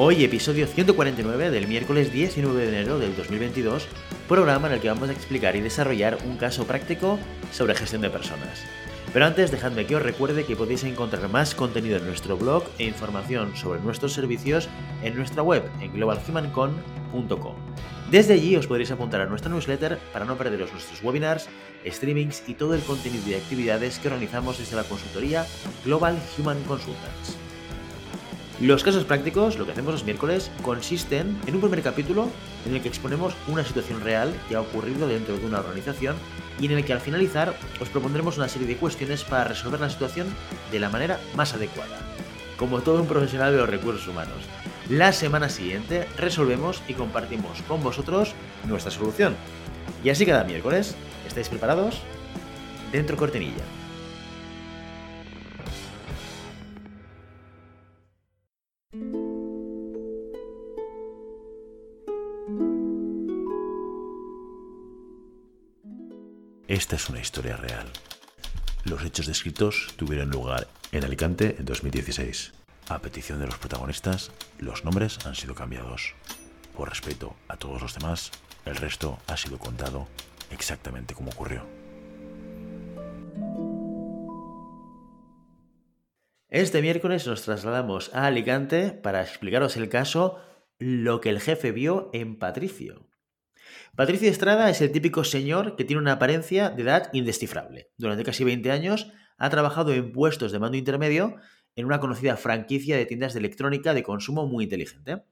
Hoy episodio 149 del miércoles 19 de enero del 2022, programa en el que vamos a explicar y desarrollar un caso práctico sobre gestión de personas. Pero antes dejadme que os recuerde que podéis encontrar más contenido en nuestro blog e información sobre nuestros servicios en nuestra web en globalhumancon.com. Desde allí os podréis apuntar a nuestra newsletter para no perderos nuestros webinars, streamings y todo el contenido y actividades que organizamos desde la consultoría Global Human Consultants. Los casos prácticos, lo que hacemos los miércoles, consisten en un primer capítulo en el que exponemos una situación real que ha ocurrido dentro de una organización y en el que al finalizar os propondremos una serie de cuestiones para resolver la situación de la manera más adecuada, como todo un profesional de los recursos humanos. La semana siguiente resolvemos y compartimos con vosotros nuestra solución. Y así cada miércoles, ¿estáis preparados? Dentro cortinilla. Esta es una historia real. Los hechos descritos tuvieron lugar en Alicante en 2016. A petición de los protagonistas, los nombres han sido cambiados. Por respeto a todos los demás, el resto ha sido contado exactamente como ocurrió. Este miércoles nos trasladamos a Alicante para explicaros el caso Lo que el jefe vio en Patricio. Patricio Estrada es el típico señor que tiene una apariencia de edad indescifrable. Durante casi 20 años ha trabajado en puestos de mando intermedio en una conocida franquicia de tiendas de electrónica de consumo muy inteligente.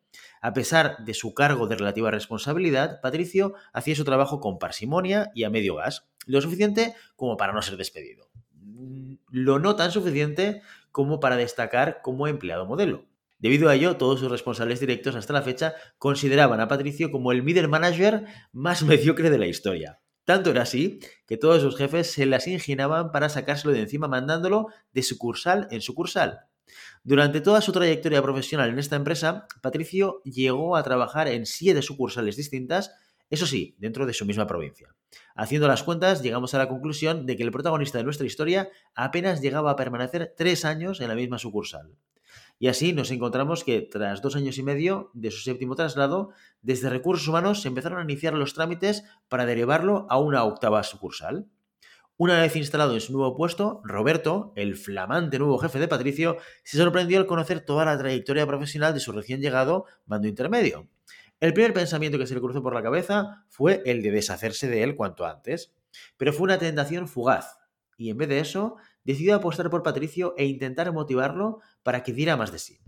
A pesar de su cargo de relativa responsabilidad, Patricio hacía su trabajo con parsimonia y a medio gas, lo suficiente como para no ser despedido. Lo no tan suficiente como para destacar como empleado modelo. Debido a ello, todos sus responsables directos hasta la fecha consideraban a Patricio como el middle manager más mediocre de la historia. Tanto era así que todos sus jefes se las ingeniaban para sacárselo de encima mandándolo de sucursal en sucursal. Durante toda su trayectoria profesional en esta empresa, Patricio llegó a trabajar en siete sucursales distintas, eso sí, dentro de su misma provincia. Haciendo las cuentas, llegamos a la conclusión de que el protagonista de nuestra historia apenas llegaba a permanecer tres años en la misma sucursal. Y así nos encontramos que tras dos años y medio de su séptimo traslado, desde recursos humanos se empezaron a iniciar los trámites para derivarlo a una octava sucursal. Una vez instalado en su nuevo puesto, Roberto, el flamante nuevo jefe de Patricio, se sorprendió al conocer toda la trayectoria profesional de su recién llegado mando intermedio. El primer pensamiento que se le cruzó por la cabeza fue el de deshacerse de él cuanto antes, pero fue una tentación fugaz, y en vez de eso, decidió apostar por Patricio e intentar motivarlo para que diera más de sí.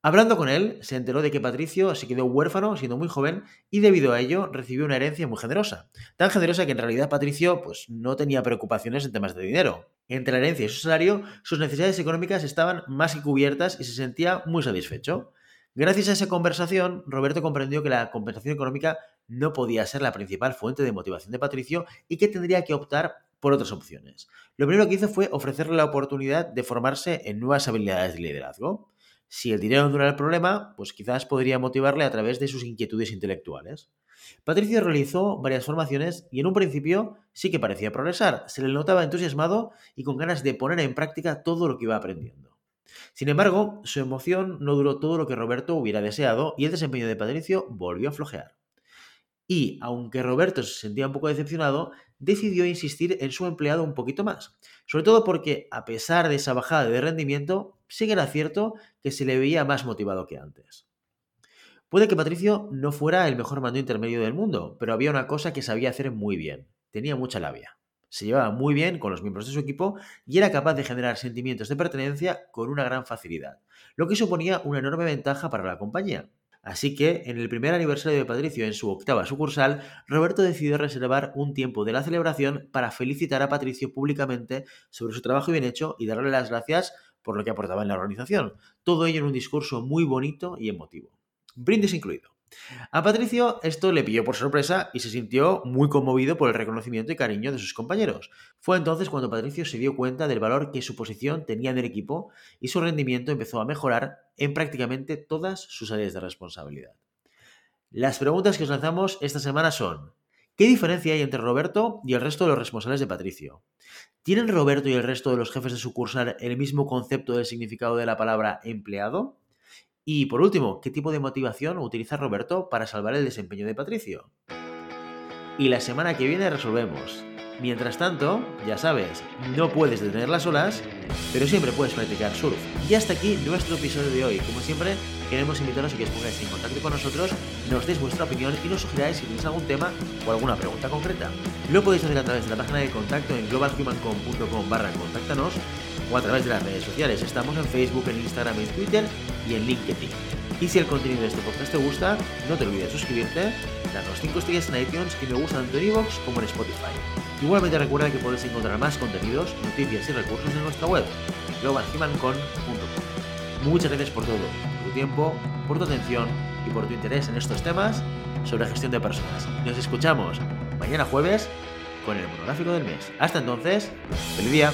Hablando con él, se enteró de que Patricio se quedó huérfano siendo muy joven y debido a ello recibió una herencia muy generosa. Tan generosa que en realidad Patricio pues, no tenía preocupaciones en temas de dinero. Entre la herencia y su salario, sus necesidades económicas estaban más que cubiertas y se sentía muy satisfecho. Gracias a esa conversación, Roberto comprendió que la compensación económica no podía ser la principal fuente de motivación de Patricio y que tendría que optar por otras opciones. Lo primero que hizo fue ofrecerle la oportunidad de formarse en nuevas habilidades de liderazgo. Si el dinero no era el problema, pues quizás podría motivarle a través de sus inquietudes intelectuales. Patricio realizó varias formaciones y en un principio sí que parecía progresar, se le notaba entusiasmado y con ganas de poner en práctica todo lo que iba aprendiendo. Sin embargo, su emoción no duró todo lo que Roberto hubiera deseado y el desempeño de Patricio volvió a flojear. Y, aunque Roberto se sentía un poco decepcionado, decidió insistir en su empleado un poquito más. Sobre todo porque, a pesar de esa bajada de rendimiento, sí que era cierto que se le veía más motivado que antes. Puede que Patricio no fuera el mejor mando intermedio del mundo, pero había una cosa que sabía hacer muy bien. Tenía mucha labia. Se llevaba muy bien con los miembros de su equipo y era capaz de generar sentimientos de pertenencia con una gran facilidad, lo que suponía una enorme ventaja para la compañía. Así que, en el primer aniversario de Patricio en su octava sucursal, Roberto decidió reservar un tiempo de la celebración para felicitar a Patricio públicamente sobre su trabajo bien hecho y darle las gracias por lo que aportaba en la organización. Todo ello en un discurso muy bonito y emotivo. Brindis incluido. A Patricio esto le pilló por sorpresa y se sintió muy conmovido por el reconocimiento y cariño de sus compañeros. Fue entonces cuando Patricio se dio cuenta del valor que su posición tenía en el equipo y su rendimiento empezó a mejorar en prácticamente todas sus áreas de responsabilidad. Las preguntas que os lanzamos esta semana son, ¿qué diferencia hay entre Roberto y el resto de los responsables de Patricio? ¿Tienen Roberto y el resto de los jefes de sucursal el mismo concepto del significado de la palabra empleado? Y por último, ¿qué tipo de motivación utiliza Roberto para salvar el desempeño de Patricio? Y la semana que viene resolvemos. Mientras tanto, ya sabes, no puedes detener las olas, pero siempre puedes practicar surf. Y hasta aquí nuestro episodio de hoy. Como siempre, queremos invitaros a que os pongáis en contacto con nosotros, nos deis vuestra opinión y nos sugiráis si tenéis algún tema o alguna pregunta concreta. Lo podéis hacer a través de la página de contacto en globalhumancom.com barra contáctanos o a través de las redes sociales. Estamos en Facebook, en Instagram, en Twitter y en LinkedIn. Y si el contenido de este podcast te gusta, no te olvides de suscribirte, darnos 5 estrellas en iTunes y me gusta tanto en iVoox como en Spotify. Igualmente recuerda que puedes encontrar más contenidos, noticias y recursos en nuestra web, globalhumancon.com. Muchas gracias por todo, por tu tiempo, por tu atención y por tu interés en estos temas sobre gestión de personas. Nos escuchamos mañana jueves con el monográfico del mes. Hasta entonces, feliz día.